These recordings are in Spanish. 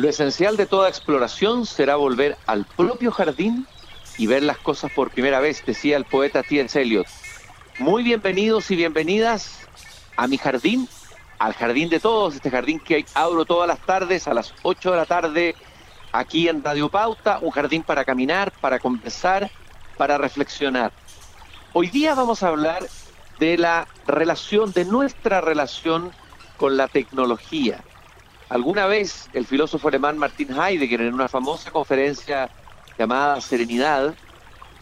Lo esencial de toda exploración será volver al propio jardín y ver las cosas por primera vez, decía el poeta T.S. Eliot. Muy bienvenidos y bienvenidas a mi jardín, al jardín de todos, este jardín que abro todas las tardes a las 8 de la tarde aquí en Radio Pauta, un jardín para caminar, para conversar, para reflexionar. Hoy día vamos a hablar de la relación, de nuestra relación con la tecnología. Alguna vez el filósofo alemán Martin Heidegger en una famosa conferencia llamada Serenidad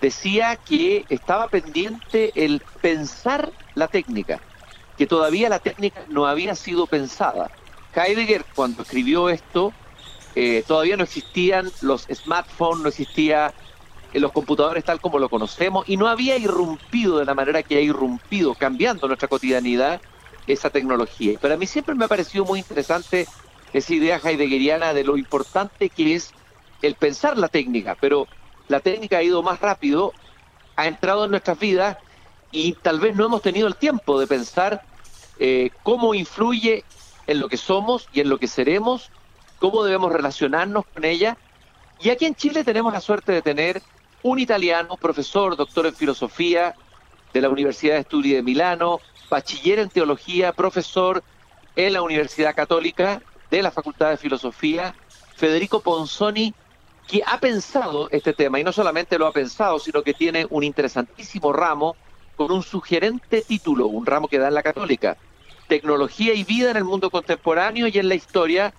decía que estaba pendiente el pensar la técnica, que todavía la técnica no había sido pensada. Heidegger cuando escribió esto eh, todavía no existían los smartphones, no existía eh, los computadores tal como lo conocemos y no había irrumpido de la manera que ha irrumpido, cambiando nuestra cotidianidad esa tecnología. Pero a mí siempre me ha parecido muy interesante esa idea heideggeriana de lo importante que es el pensar la técnica, pero la técnica ha ido más rápido, ha entrado en nuestras vidas y tal vez no hemos tenido el tiempo de pensar eh, cómo influye en lo que somos y en lo que seremos, cómo debemos relacionarnos con ella. Y aquí en Chile tenemos la suerte de tener un italiano, profesor, doctor en filosofía de la Universidad de Estudi de Milano, bachiller en teología, profesor en la Universidad Católica de la Facultad de Filosofía, Federico Ponzoni, que ha pensado este tema, y no solamente lo ha pensado, sino que tiene un interesantísimo ramo con un sugerente título, un ramo que da en la Católica, Tecnología y Vida en el Mundo Contemporáneo y en la Historia,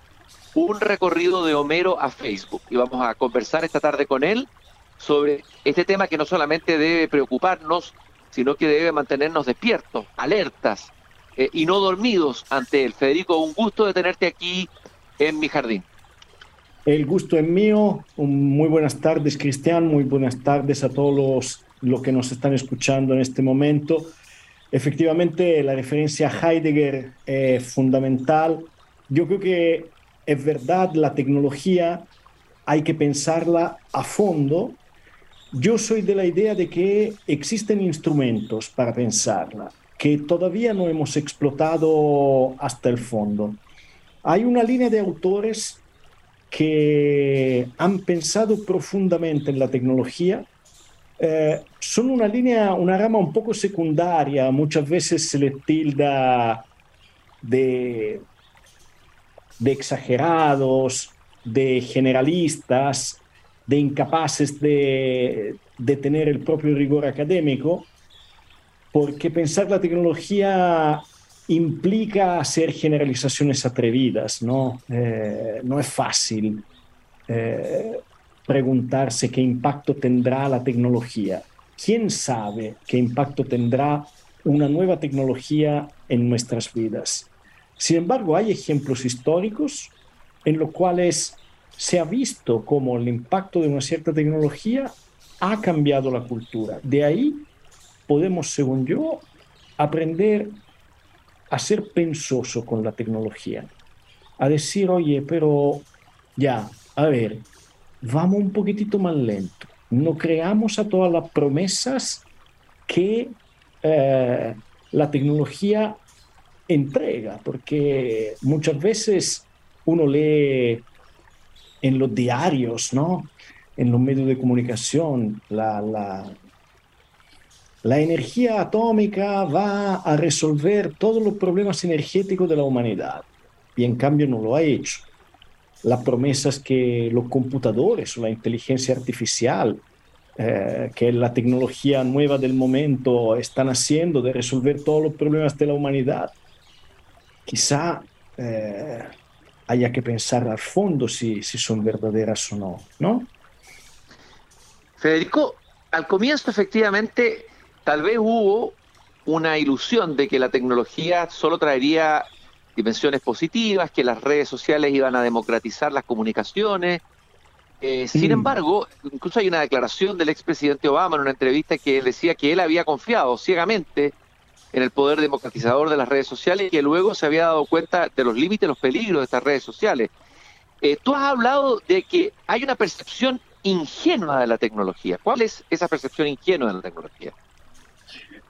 un recorrido de Homero a Facebook. Y vamos a conversar esta tarde con él sobre este tema que no solamente debe preocuparnos, sino que debe mantenernos despiertos, alertas, eh, y no dormidos ante él. Federico, un gusto de tenerte aquí en mi jardín. El gusto es mío. Muy buenas tardes, Cristian. Muy buenas tardes a todos los, que nos están escuchando en este momento. Efectivamente, la referencia a Heidegger es fundamental. Yo creo que es verdad, la tecnología hay que pensarla a fondo. Yo soy de la idea de que existen instrumentos para pensarla que todavía no hemos explotado hasta el fondo. Hay una línea de autores que han pensado profundamente en la tecnología. Eh, son una línea, una rama un poco secundaria, muchas veces se le tilda de, de exagerados, de generalistas, de incapaces de, de tener el propio rigor académico, porque pensar la tecnología implica hacer generalizaciones atrevidas, ¿no? Eh, no es fácil eh, preguntarse qué impacto tendrá la tecnología. ¿Quién sabe qué impacto tendrá una nueva tecnología en nuestras vidas? Sin embargo, hay ejemplos históricos en los cuales se ha visto cómo el impacto de una cierta tecnología ha cambiado la cultura. De ahí podemos, según yo, aprender a ser pensoso con la tecnología, a decir, oye, pero ya, a ver, vamos un poquitito más lento, no creamos a todas las promesas que eh, la tecnología entrega, porque muchas veces uno lee en los diarios, ¿no? En los medios de comunicación, la, la energía atómica va a resolver todos los problemas energéticos de la humanidad y en cambio no lo ha hecho. Las promesas que los computadores o la inteligencia artificial, eh, que es la tecnología nueva del momento, están haciendo de resolver todos los problemas de la humanidad, quizá eh, haya que pensar al fondo si, si son verdaderas o no, ¿no? Federico, al comienzo efectivamente tal vez hubo una ilusión de que la tecnología solo traería dimensiones positivas, que las redes sociales iban a democratizar las comunicaciones. Eh, sin mm. embargo, incluso hay una declaración del expresidente Obama en una entrevista que decía que él había confiado ciegamente en el poder democratizador de las redes sociales y que luego se había dado cuenta de los límites, los peligros de estas redes sociales. Eh, tú has hablado de que hay una percepción ingenua de la tecnología. ¿Cuál es esa percepción ingenua de la tecnología?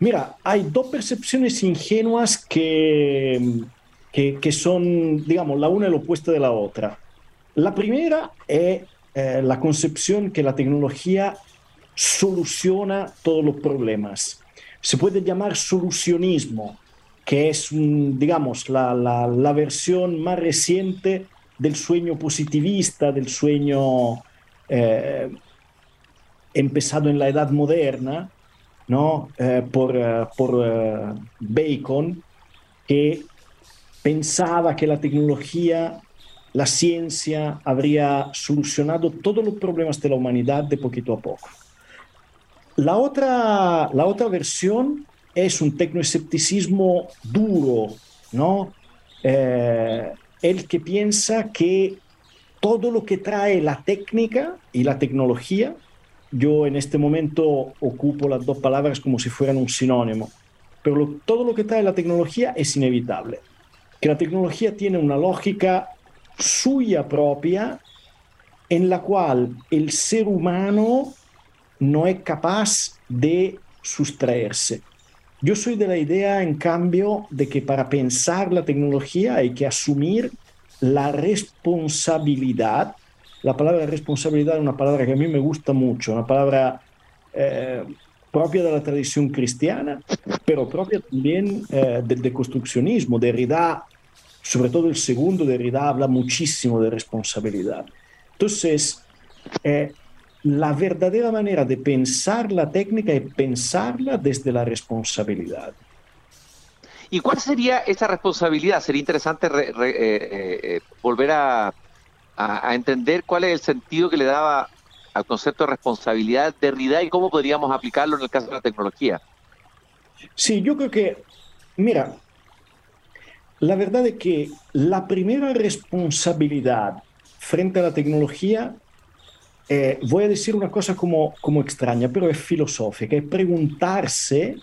Mira, hay dos percepciones ingenuas que, que, son, digamos, la una es la opuesta de la otra. La primera es eh, la concepción que la tecnología soluciona todos los problemas. Se puede llamar solucionismo, que es, digamos, la, la, versión más reciente del sueño positivista, del sueño eh, empezado en la edad moderna, ¿no? Eh, por, por Bacon, que pensaba que la tecnología, la ciencia habría solucionado todos los problemas de la humanidad de poquito a poco. La otra, la otra versión es un tecnoescepticismo duro, ¿no? Eh, el que piensa que todo lo que trae la técnica y la tecnología, yo en este momento ocupo las dos palabras como si fueran un sinónimo, pero todo lo que trae la tecnología es inevitable que la tecnología tiene una lógica suya propia en la cual el ser humano no es capaz de sustraerse. Yo soy de la idea, en cambio, de que para pensar la tecnología hay que asumir la responsabilidad. La palabra responsabilidad es una palabra que a mí me gusta mucho, una palabra eh, propia de la tradición cristiana, pero propia también eh, del deconstruccionismo. Derrida sobre todo el segundo Derrida habla muchísimo de responsabilidad. Entonces, eh, la verdadera manera de pensar la técnica es pensarla desde la responsabilidad. ¿Y cuál sería esa responsabilidad? Sería interesante eh, eh, volver a, a, entender cuál es el sentido que le daba al concepto de responsabilidad Derrida y cómo podríamos aplicarlo en el caso de la tecnología. Sí, yo creo que, mira, la verdad es que la primera responsabilidad frente a la tecnología, eh, voy a decir una cosa como, como extraña, pero es filosófica, es preguntarse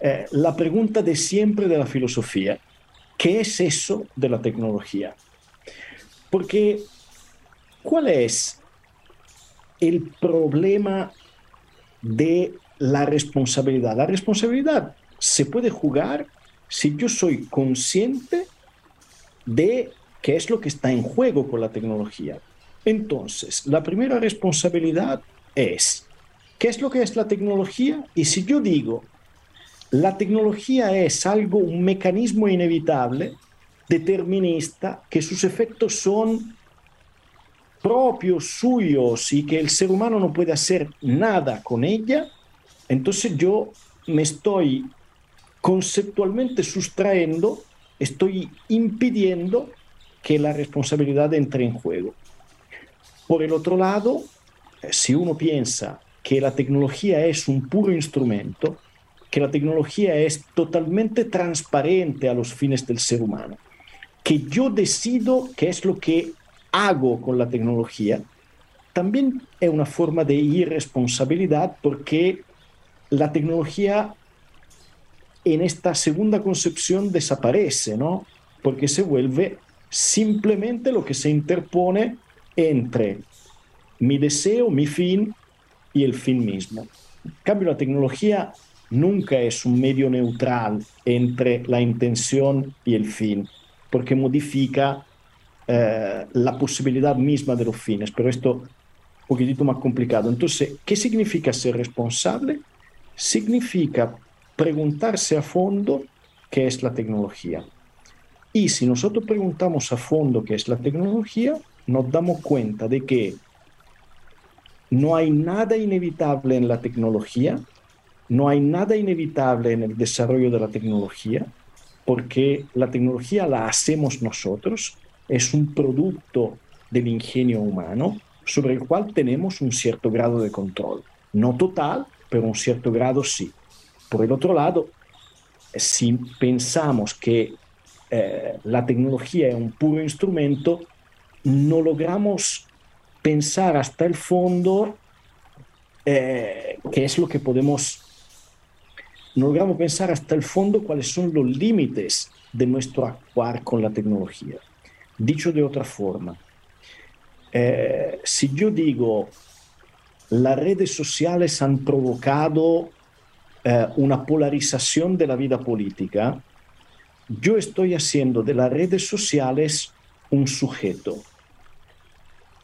eh, la pregunta de siempre de la filosofía, ¿qué es eso de la tecnología? Porque, ¿cuál es el problema de la responsabilidad? La responsabilidad se puede jugar si yo soy consciente de qué es lo que está en juego con la tecnología. Entonces, la primera responsabilidad es, ¿qué es lo que es la tecnología? Y si yo digo, la tecnología es algo, un mecanismo inevitable, determinista, que sus efectos son propios, suyos, y que el ser humano no puede hacer nada con ella, entonces yo me estoy conceptualmente sustrayendo, estoy impidiendo que la responsabilidad entre en juego. Por el otro lado, si uno piensa que la tecnología es un puro instrumento, que la tecnología es totalmente transparente a los fines del ser humano, que yo decido qué es lo que hago con la tecnología, también es una forma de irresponsabilidad porque la tecnología en esta segunda concepción desaparece, ¿no? Porque se vuelve simplemente lo que se interpone entre mi deseo, mi fin y el fin mismo. En cambio, la tecnología nunca es un medio neutral entre la intención y el fin, porque modifica eh, la posibilidad misma de los fines, pero esto un poquitito más complicado. Entonces, ¿qué significa ser responsable? Significa preguntarse a fondo qué es la tecnología. Y si nosotros preguntamos a fondo qué es la tecnología, nos damos cuenta de que no hay nada inevitable en la tecnología, no hay nada inevitable en el desarrollo de la tecnología, porque la tecnología la hacemos nosotros, es un producto del ingenio humano sobre el cual tenemos un cierto grado de control. No total, pero un cierto grado sí. Por el otro lado, si pensamos que eh, la tecnología es un puro instrumento, no logramos pensar hasta el fondo eh, qué es lo que podemos, no logramos pensar hasta el fondo cuáles son los límites de nuestro actuar con la tecnología. Dicho de otra forma, eh, si yo digo las redes sociales han provocado eh, una polarización de la vida política, yo estoy haciendo de las redes sociales un sujeto.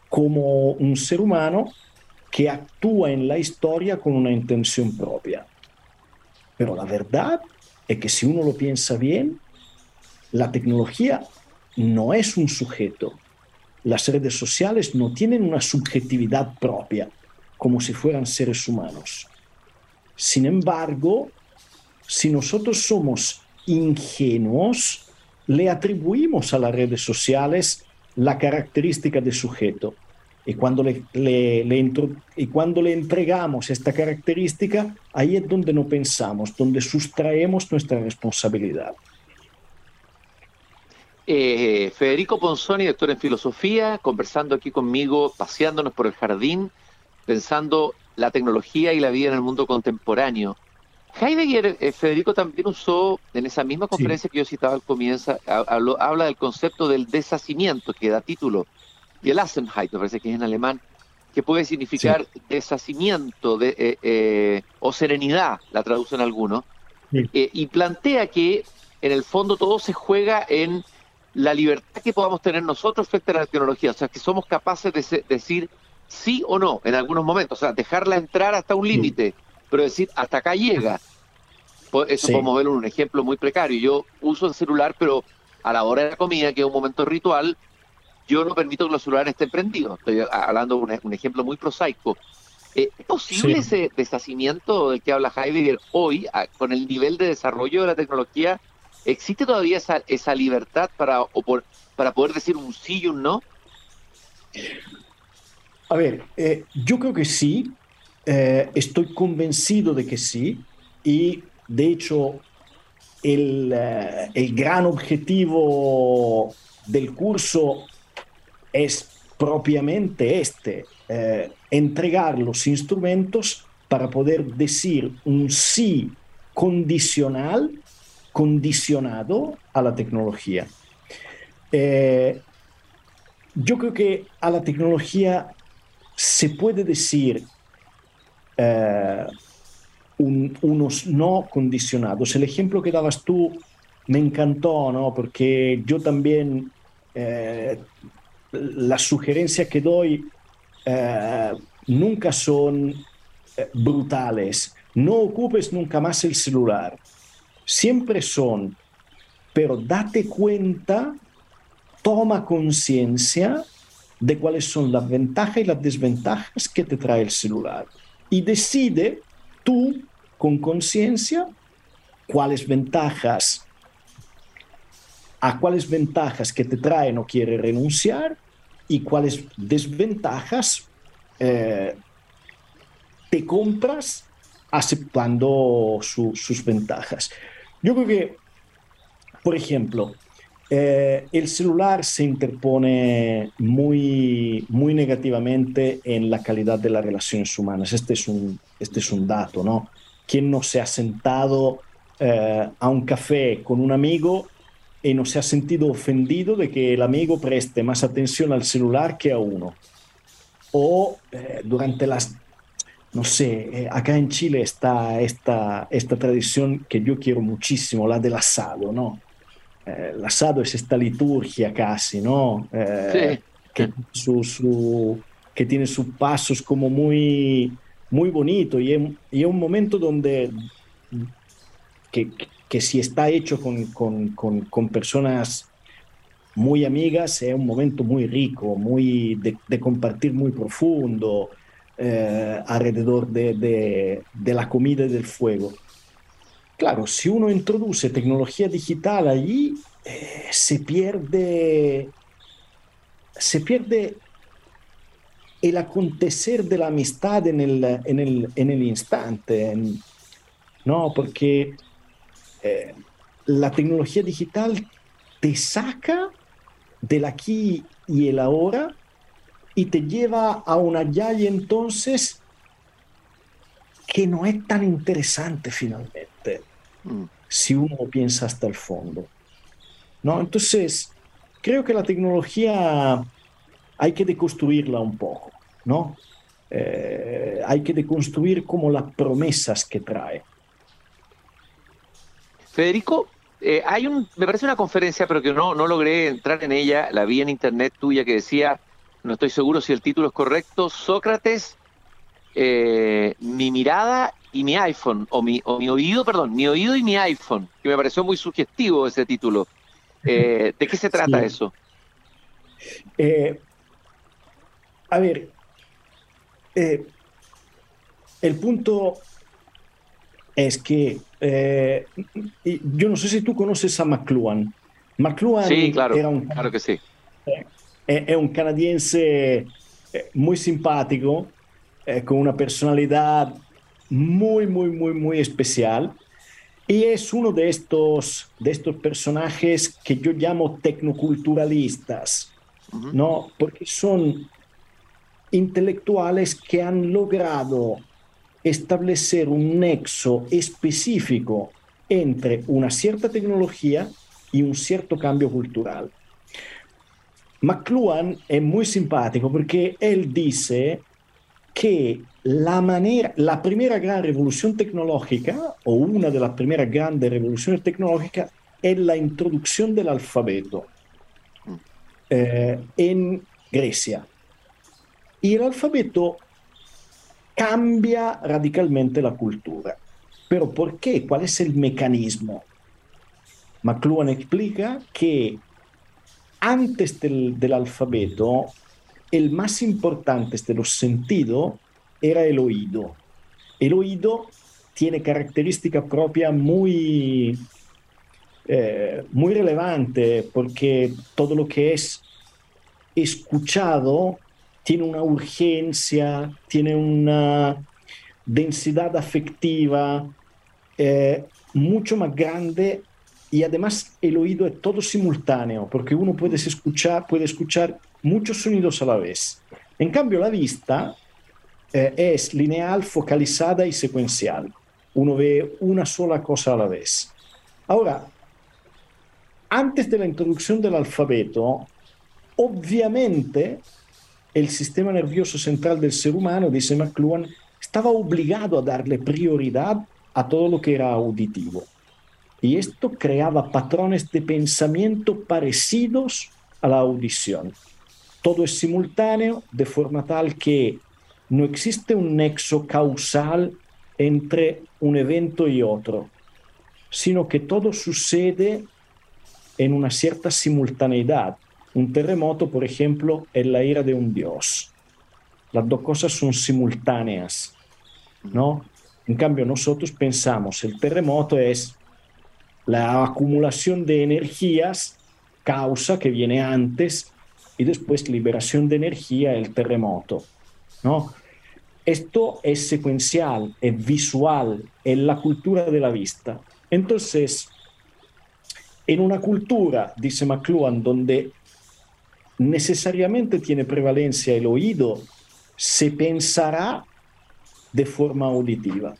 como un ser humano que actúa en la historia con una intención propia. Pero la verdad es que si uno lo piensa bien, la tecnología no es un sujeto. Las redes sociales no tienen una subjetividad propia, como si fueran seres humanos. Sin embargo, si nosotros somos ingenuos, le atribuimos a las redes sociales la característica de sujeto. Y cuando le, y cuando le entregamos esta característica, ahí es donde no pensamos, donde sustraemos nuestra responsabilidad. Eh, Federico Ponzoni, doctor en filosofía, conversando aquí conmigo, paseándonos por el jardín, pensando la tecnología y la vida en el mundo contemporáneo. Heidegger, eh, Federico también usó en esa misma conferencia que yo citaba al comienzo, habla del concepto del deshacimiento, que da título, y el Asenheit, me parece que es en alemán, que puede significar deshacimiento de, eh, o serenidad, la traducen algunos, y plantea que en el fondo todo se juega en la libertad que podamos tener nosotros frente a la tecnología, o sea, que somos capaces de decir sí o no en algunos momentos, o sea, dejarla entrar hasta un límite, pero decir hasta acá llega. Eso podemos verlo en un ejemplo muy precario. Yo uso el celular, pero a la hora de la comida, que es un momento ritual, yo no permito que los celulares estén prendidos. Estoy hablando de un, ejemplo muy prosaico. Eh, ¿Es posible ese deshacimiento del que habla Heidegger hoy, con el nivel de desarrollo de la tecnología ¿Existe todavía esa, libertad para, para poder decir un sí y un no? A ver, eh, yo creo que sí, eh, estoy convencido de que sí, y de hecho el, eh, el gran objetivo del curso es propiamente este, entregar los instrumentos para poder decir un sí condicional condicionado a la tecnología. Eh, yo creo que a la tecnología se puede decir eh, unos no condicionados. El ejemplo que dabas tú me encantó, ¿no? Porque yo también eh, las sugerencias que doy nunca son brutales. No ocupes nunca más el celular siempre son, pero date cuenta, toma conciencia de cuáles son las ventajas y las desventajas que te trae el celular. Y decide tú con conciencia cuáles ventajas, a cuáles ventajas que te trae no quiere renunciar y cuáles desventajas eh, te compras aceptando sus ventajas. Yo creo que, por ejemplo, eh, el celular se interpone muy, muy negativamente en la calidad de las relaciones humanas. Este es un, este es un dato, ¿no? ¿Quién no se ha sentado eh, a un café con un amigo y no se ha sentido ofendido de que el amigo preste más atención al celular que a uno? O eh, durante las no sé, eh, acá en Chile está esta, esta tradición que yo quiero muchísimo, la del asado, ¿no? Eh, el asado es esta liturgia casi, ¿no? Eh, que, su, que tiene sus pasos como muy, muy bonito y es, un momento donde que, que, si está hecho con, con, con, con, personas muy amigas es un momento muy rico, muy de, de compartir muy profundo, eh, alrededor de, la comida y del fuego. Claro, si uno introduce tecnología digital allí, eh, se pierde, se pierde el acontecer de la amistad en el, en el, instante, ¿no? Porque eh, la tecnología digital te saca del aquí y el ahora y te lleva a una y entonces que no es tan interesante finalmente, mm. si uno piensa hasta el fondo. ¿no? Entonces, creo que la tecnología hay que deconstruirla un poco, ¿no? Eh, hay que deconstruir como las promesas que trae. Federico, eh, hay un, me parece una conferencia, pero que no, no logré entrar en ella, la vi en internet tuya que decía no estoy seguro si el título es correcto, Sócrates, eh, mi mirada y mi iPhone, o mi, o mi oído, perdón, mi oído y mi iPhone, que me pareció muy sugestivo ese título. Eh, ¿De qué se trata eso? Eh, a ver, el punto es que yo no sé si tú conoces a McLuhan. McLuhan sí, claro, era un, claro que sí. Es un canadiense muy simpático, con una personalidad muy, muy, muy, muy especial. Y es uno de estos, de estos personajes que yo llamo tecnoculturalistas, ¿no? Porque son intelectuales que han logrado establecer un nexo específico entre una cierta tecnología y un cierto cambio cultural. McLuhan es muy simpático porque él dice que la manera, la primera gran revolución tecnológica, o una de las primeras grandes revoluciones tecnológicas, es la introducción del alfabeto eh, en Grecia. Y el alfabeto cambia radicalmente la cultura. ¿Pero por qué? ¿Cuál es el mecanismo? McLuhan explica que antes del, alfabeto el más importante de los sentidos era el oído. El oído tiene característica propia muy, eh, muy relevante porque todo lo que es escuchado tiene una urgencia, tiene una densidad afectiva eh, mucho más grande y además el oído es todo simultáneo porque uno puede escuchar, puede escuchar muchos sonidos a la vez. En cambio, la vista eh, es lineal, focalizada y secuencial. Uno ve una sola cosa a la vez. Ahora, antes de la introducción del alfabeto, obviamente el sistema nervioso central del ser humano, dice McLuhan, estaba obligado a darle prioridad a todo lo que era auditivo. Y esto creaba patrones de pensamiento parecidos a la audición todo es simultáneo de forma tal que no existe un nexo causal entre un evento y otro, sino que todo sucede en una cierta simultaneidad. Un terremoto, por ejemplo, es la ira de un dios. Las dos cosas son simultáneas, ¿no? En cambio, nosotros pensamos, el terremoto es la acumulación de energías, causa que viene antes y después liberación de energía, el terremoto. ¿no? Esto es secuencial, es visual, es la cultura de la vista. Entonces, en una cultura, dice McLuhan, donde necesariamente tiene prevalencia el oído, se pensará de forma auditiva.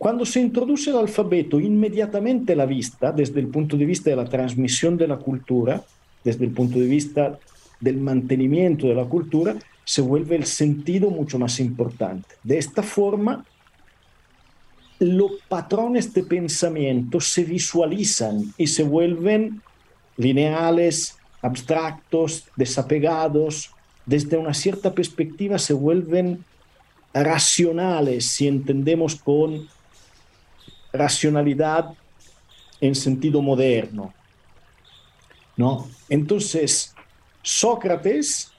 Cuando se introduce el alfabeto, inmediatamente la vista, desde el punto de vista de la transmisión de la cultura, desde el punto de vista del mantenimiento de la cultura, se vuelve el sentido mucho más importante. De esta forma, los patrones de pensamiento se visualizan y se vuelven lineales, abstractos, desapegados. Desde una cierta perspectiva se vuelven racionales, si entendemos con racionalidad en sentido moderno. ¿no? Entonces, Sócrates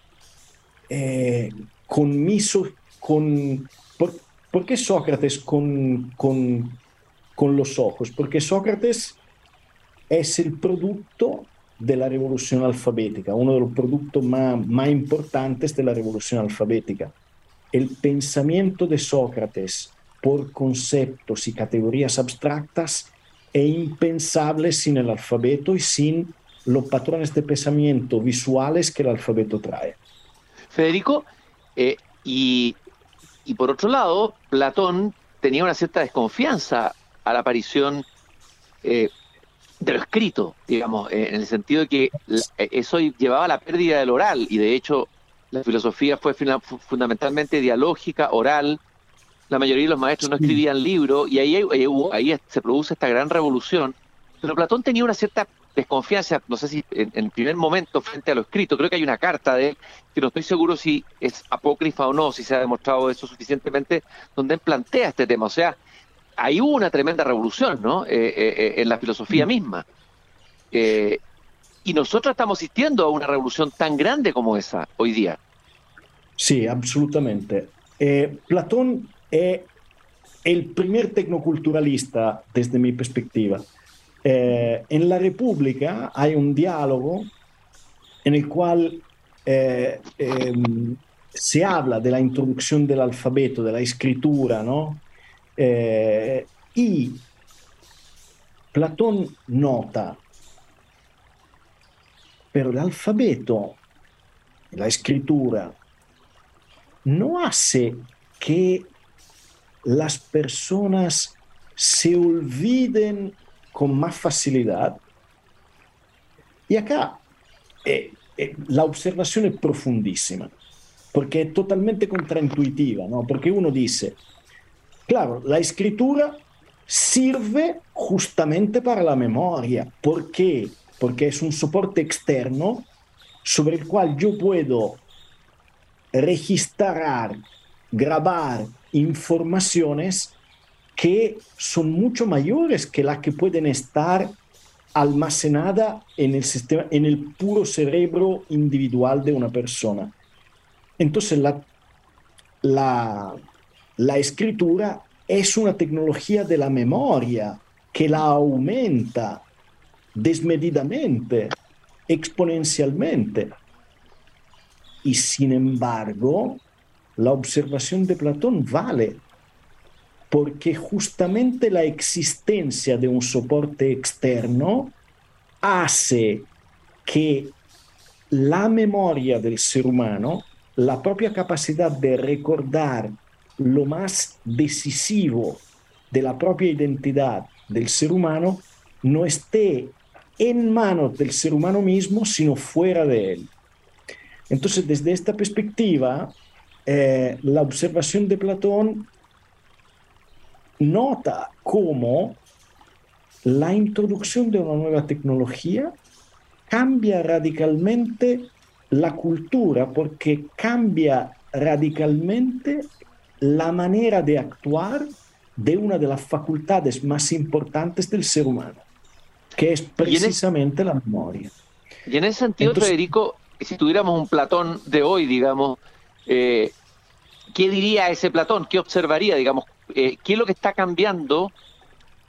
eh, con miso, con... Por, qué Sócrates con, con, con los ojos? Porque Sócrates es el producto de la revolución alfabética, uno de los productos más, más importantes de la revolución alfabética. El pensamiento de Sócrates por conceptos y categorías abstractas es impensable sin el alfabeto y sin los patrones de pensamiento visuales que el alfabeto trae. Federico, eh, y, por otro lado, Platón tenía una cierta desconfianza a la aparición eh, de lo escrito, digamos, eh, en el sentido de que eso llevaba a la pérdida del oral, y de hecho la filosofía fue fundamentalmente dialógica, oral, la mayoría de los maestros no escribían libros, y ahí, ahí se produce esta gran revolución, pero Platón tenía una cierta desconfianza, no sé si en, el primer momento frente a lo escrito, creo que hay una carta de él, que no estoy seguro si es apócrifa o no, si se ha demostrado eso suficientemente, donde él plantea este tema. O sea, hay una tremenda revolución, ¿no? Eh, eh, eh, en la filosofía misma. y nosotros estamos asistiendo a una revolución tan grande como esa hoy día. Sí, absolutamente. Platón es el primer tecnoculturalista desde mi perspectiva. Eh, en la República hay un diálogo en el cual eh, em, se habla de la introducción del alfabeto, de la escritura, ¿no? Eh, y Platón nota, pero el alfabeto, la escritura, no hace que las personas se olviden con más facilidad. Y acá eh, eh, la observación es profundísima, porque es totalmente contraintuitiva, ¿no? Porque uno dice, claro, la escritura sirve justamente para la memoria. ¿Por qué? Porque es un soporte externo sobre el cual yo puedo registrar, grabar informaciones que son mucho mayores que las que pueden estar almacenadas en el, sistema, en el puro cerebro individual de una persona. Entonces, la, la, la escritura es una tecnología de la memoria que la aumenta desmedidamente, exponencialmente. Y sin embargo, la observación de Platón vale porque justamente la existencia de un soporte externo hace que la memoria del ser humano, la propia capacidad de recordar lo más decisivo de la propia identidad del ser humano, no esté en manos del ser humano mismo, sino fuera de él. Entonces, desde esta perspectiva, eh, la observación de Platón nota cómo la introducción de una nueva tecnología cambia radicalmente la cultura porque cambia radicalmente la manera de actuar de una de las facultades más importantes del ser humano, que es precisamente la memoria. Y en ese sentido, Federico, si tuviéramos un Platón de hoy, digamos, eh, ¿qué diría ese Platón? ¿Qué observaría, digamos? Eh, ¿qué es lo que está cambiando?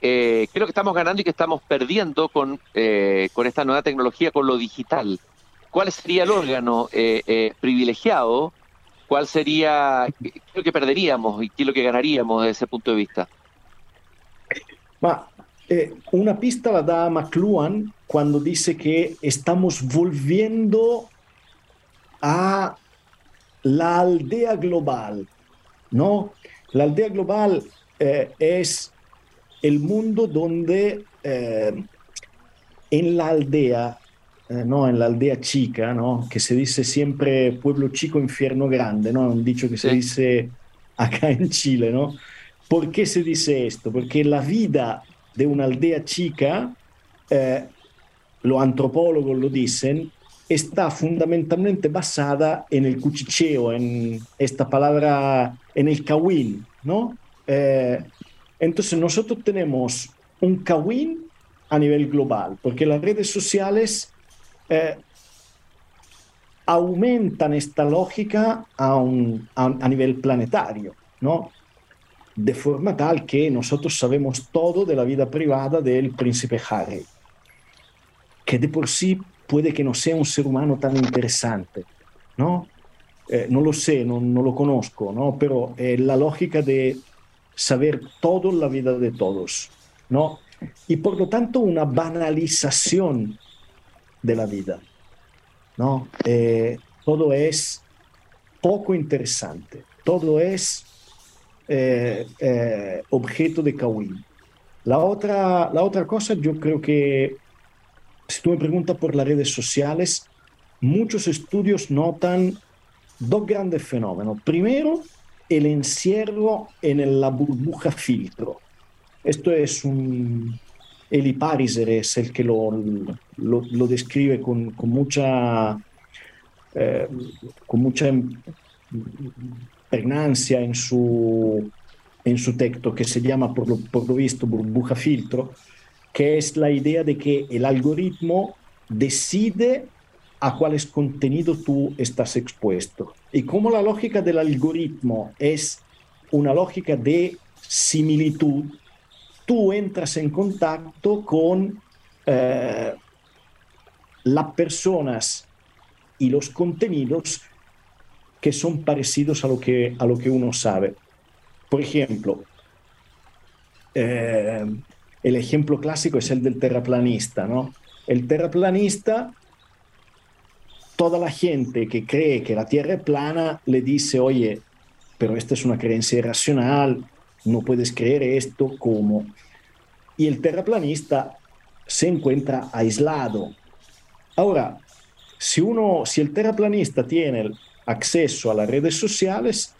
¿Qué es lo que estamos ganando y que estamos perdiendo con, eh, con esta nueva tecnología, con lo digital? ¿Cuál sería el órgano privilegiado? ¿Cuál sería, qué es lo que perderíamos y qué es lo que ganaríamos desde ese punto de vista? una pista la da McLuhan cuando dice que estamos volviendo a la aldea global, ¿no? La aldea global eh, es el mundo donde eh, en la aldea, eh, no en la aldea chica, ¿no? que se dice siempre pueblo chico, infierno grande, ¿no? un dicho que se dice acá en Chile. ¿no? ¿Por qué se dice esto? Porque la vida de una aldea chica, los antropólogos lo dicen, está fundamentalmente basada en el cuchicheo, en esta palabra, en el kawin, ¿no? Eh, entonces nosotros tenemos un kawin a nivel global, porque las redes sociales eh, aumentan esta lógica a, un, a, nivel planetario, ¿no? De forma tal que nosotros sabemos todo de la vida privada del príncipe Harry, que de por sí puede que no sea un ser humano tan interesante, ¿no? Eh, no lo sé, no, no, lo conozco, ¿no? Pero eh, la lógica de saber todo la vida de todos, ¿no? Y por lo tanto una banalización de la vida, ¿no? Eh, todo es poco interesante, todo es objeto de Kawin. La otra, la otra cosa, yo creo que si tú me preguntas por las redes sociales, muchos estudios notan dos grandes fenómenos. Primero, el encierro en la burbuja filtro. Esto es un, Eli Pariser es el que lo, lo, describe con, con mucha, eh, con mucha pregnancia en su, en su texto, que se llama por lo, por lo visto burbuja filtro, que es la idea de que el algoritmo decide a cuáles contenidos tú estás expuesto. Y como la lógica del algoritmo es una lógica de similitud, tú entras en contacto con eh, las personas y los contenidos que son parecidos a lo que, a lo que uno sabe. Por ejemplo, eh, el ejemplo clásico es el del terraplanista, ¿no? El terraplanista toda la gente que cree que la Tierra es plana le dice, oye, pero esta es una creencia irracional, no puedes creer esto, ¿cómo? Y el terraplanista se encuentra aislado. Ahora, si, uno, si el terraplanista tiene acceso a las redes sociales,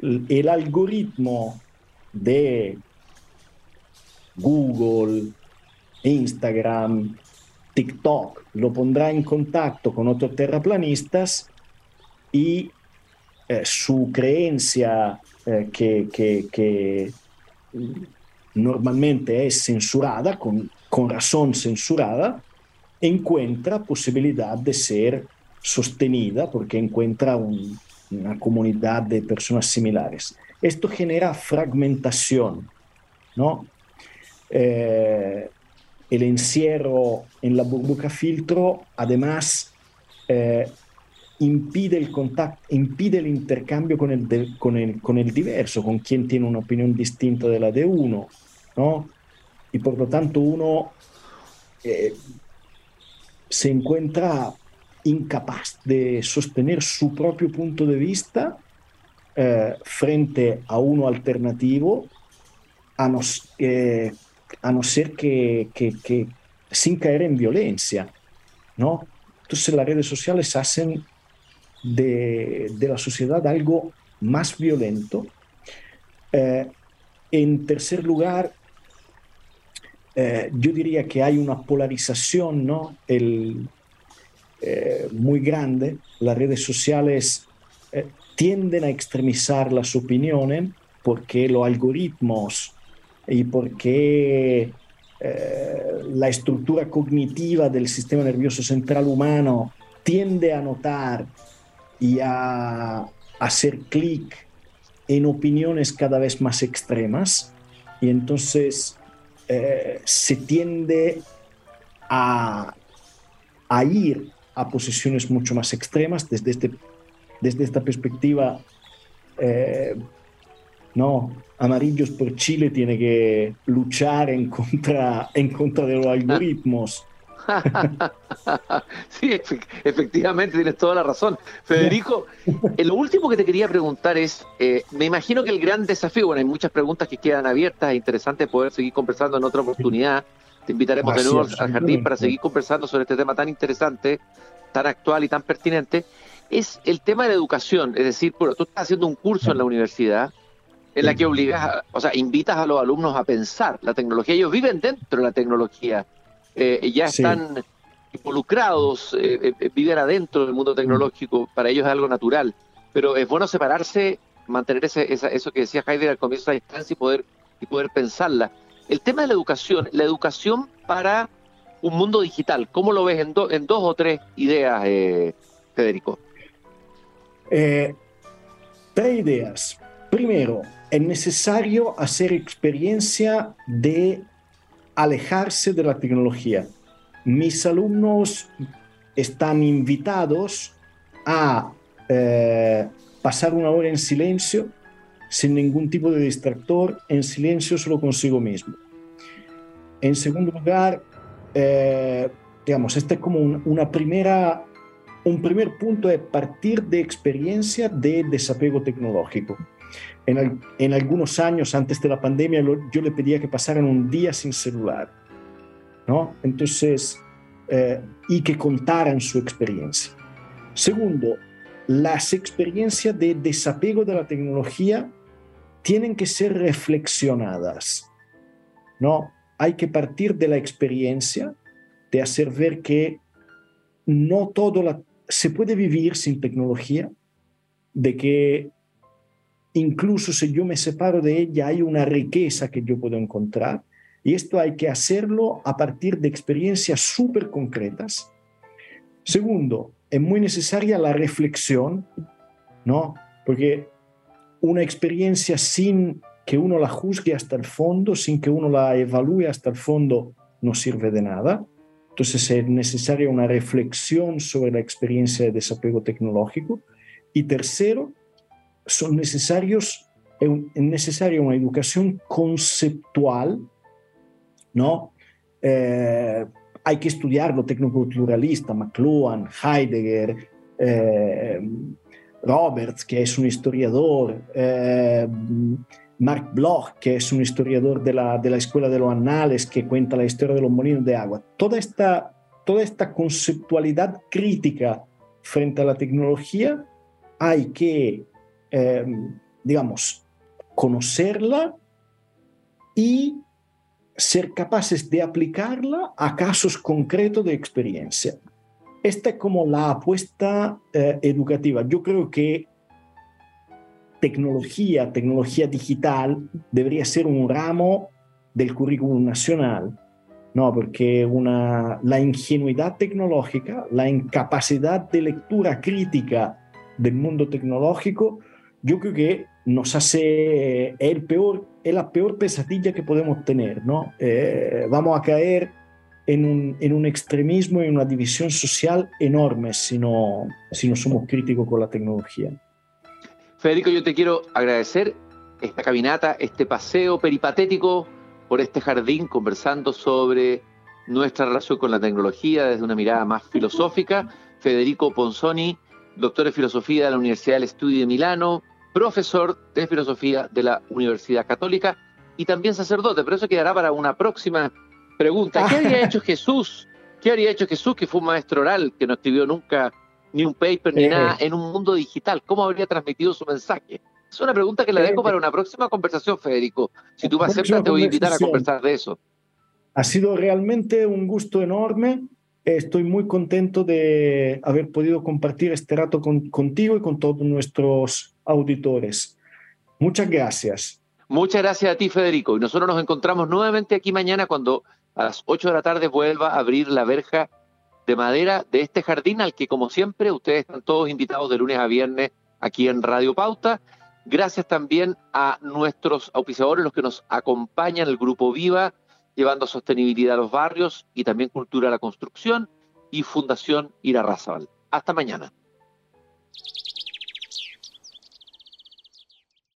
el algoritmo de Google, Instagram, TikTok lo pondrá en contacto con otros terraplanistas y eh, su creencia eh, que, que, normalmente es censurada, con, con razón censurada, encuentra posibilidad de ser sostenida porque encuentra una comunidad de personas similares. Esto genera fragmentación, ¿no? Eh, el encierro en la burbuja filtro además eh, impide el contacto, impide el intercambio con el, con, el, con el diverso, con quien tiene una opinión distinta de la de uno, ¿no? Y por lo tanto uno eh, se encuentra incapaz de sostener su propio punto de vista eh, frente a uno alternativo, a nos, a no ser que, sin caer en violencia, ¿no? Entonces las redes sociales hacen de, de la sociedad algo más violento. Eh, en tercer lugar, eh, yo diría que hay una polarización ¿no? El, eh, muy grande. Las redes sociales tienden a extremizar las opiniones porque los algoritmos y por qué eh, la estructura cognitiva del sistema nervioso central humano tiende a notar y a hacer clic en opiniones cada vez más extremas y entonces eh, se tiende a, a, ir a posiciones mucho más extremas desde, este, desde esta perspectiva. Eh, no, Amarillos por Chile tiene que luchar en contra, en contra de los algoritmos. sí, efectivamente, tienes toda la razón. Federico, eh, lo último que te quería preguntar es, eh, me imagino que el gran desafío, bueno, hay muchas preguntas que quedan abiertas, es interesante poder seguir conversando en otra oportunidad. Te invitaremos de nuevo al jardín para seguir conversando sobre este tema tan interesante, tan actual y tan pertinente. Es el tema de la educación, es decir, bueno, tú estás haciendo un curso en la universidad en la que obligas, o sea, invitas a los alumnos a pensar la tecnología. Ellos viven dentro de la tecnología, eh, ya están involucrados, eh, eh, viven adentro del mundo tecnológico, para ellos es algo natural. Pero es bueno separarse, mantener ese, eso que decía Heidegger al comienzo de la distancia y poder, y poder pensarla. El tema de la educación, la educación para un mundo digital, ¿cómo lo ves en, en dos o tres ideas, Federico? tres ideas. Primero, es necesario hacer experiencia de alejarse de la tecnología. Mis alumnos están invitados a eh, pasar una hora en silencio, sin ningún tipo de distractor, en silencio solo consigo mismo. En segundo lugar, eh, digamos, este es como una primera, un primer punto de partir de experiencia de desapego tecnológico. En, algunos años antes de la pandemia yo le pedía que pasaran un día sin celular, ¿no? Entonces, eh, y que contaran su experiencia. Segundo, las experiencias de desapego de la tecnología tienen que ser reflexionadas, ¿no? hay que partir de la experiencia, de hacer ver que no todo la, se puede vivir sin tecnología, de que incluso si yo me separo de ella hay una riqueza que yo puedo encontrar y esto hay que hacerlo a partir de experiencias súper concretas. Segundo, es muy necesaria la reflexión, ¿no? Porque una experiencia sin que uno la juzgue hasta el fondo, sin que uno la evalúe hasta el fondo, no sirve de nada. Entonces es necesaria una reflexión sobre la experiencia de desapego tecnológico. Y tercero, son necesarios, es necesaria una educación conceptual, ¿no? Eh, hay que estudiarlo, tecnoculturalista, McLuhan, Heidegger, eh, Roberts, que es un historiador, eh, Mark Bloch, que es un historiador de la, de la Escuela de los Anales, que cuenta la historia de los molinos de agua. Toda esta, toda esta conceptualidad crítica frente a la tecnología hay que, eh, digamos, conocerla y ser capaces de aplicarla a casos concretos de experiencia. Esta es como la apuesta eh, educativa. Yo creo que tecnología, tecnología digital, debería ser un ramo del currículum nacional, ¿no? Porque una, la ingenuidad tecnológica, la incapacidad de lectura crítica del mundo tecnológico, yo creo que nos hace el peor, es la peor pesadilla que podemos tener, ¿no? Eh, vamos a caer en un, en un, extremismo y una división social enorme si no, si no somos críticos con la tecnología. Federico, yo te quiero agradecer esta caminata, este paseo peripatético por este jardín, conversando sobre nuestra relación con la tecnología desde una mirada más filosófica. Federico Ponzoni, doctor de filosofía de la Universidad del Estudio de Milano, profesor de filosofía de la Universidad Católica y también sacerdote, pero eso quedará para una próxima pregunta. ¿Qué habría hecho Jesús? ¿Qué habría hecho Jesús, que fue un maestro oral, que no escribió nunca ni un paper ni eh, nada, en un mundo digital? ¿Cómo habría transmitido su mensaje? Es una pregunta que la dejo para una próxima conversación, Federico. Si tú me aceptas, te voy a invitar a conversar de eso. Ha sido realmente un gusto enorme. Estoy muy contento de haber podido compartir este rato contigo y con todos nuestros auditores. Muchas gracias. Muchas gracias a ti, Federico. Y nosotros nos encontramos nuevamente aquí mañana cuando a las 8 de la tarde vuelva a abrir la verja de madera de este jardín al que, como siempre, ustedes están todos invitados de lunes a viernes aquí en Radio Pauta. Gracias también a nuestros auspiciadores, los que nos acompañan, el Grupo Viva, llevando sostenibilidad a los barrios y también cultura a la construcción, y Fundación Ira Hasta mañana.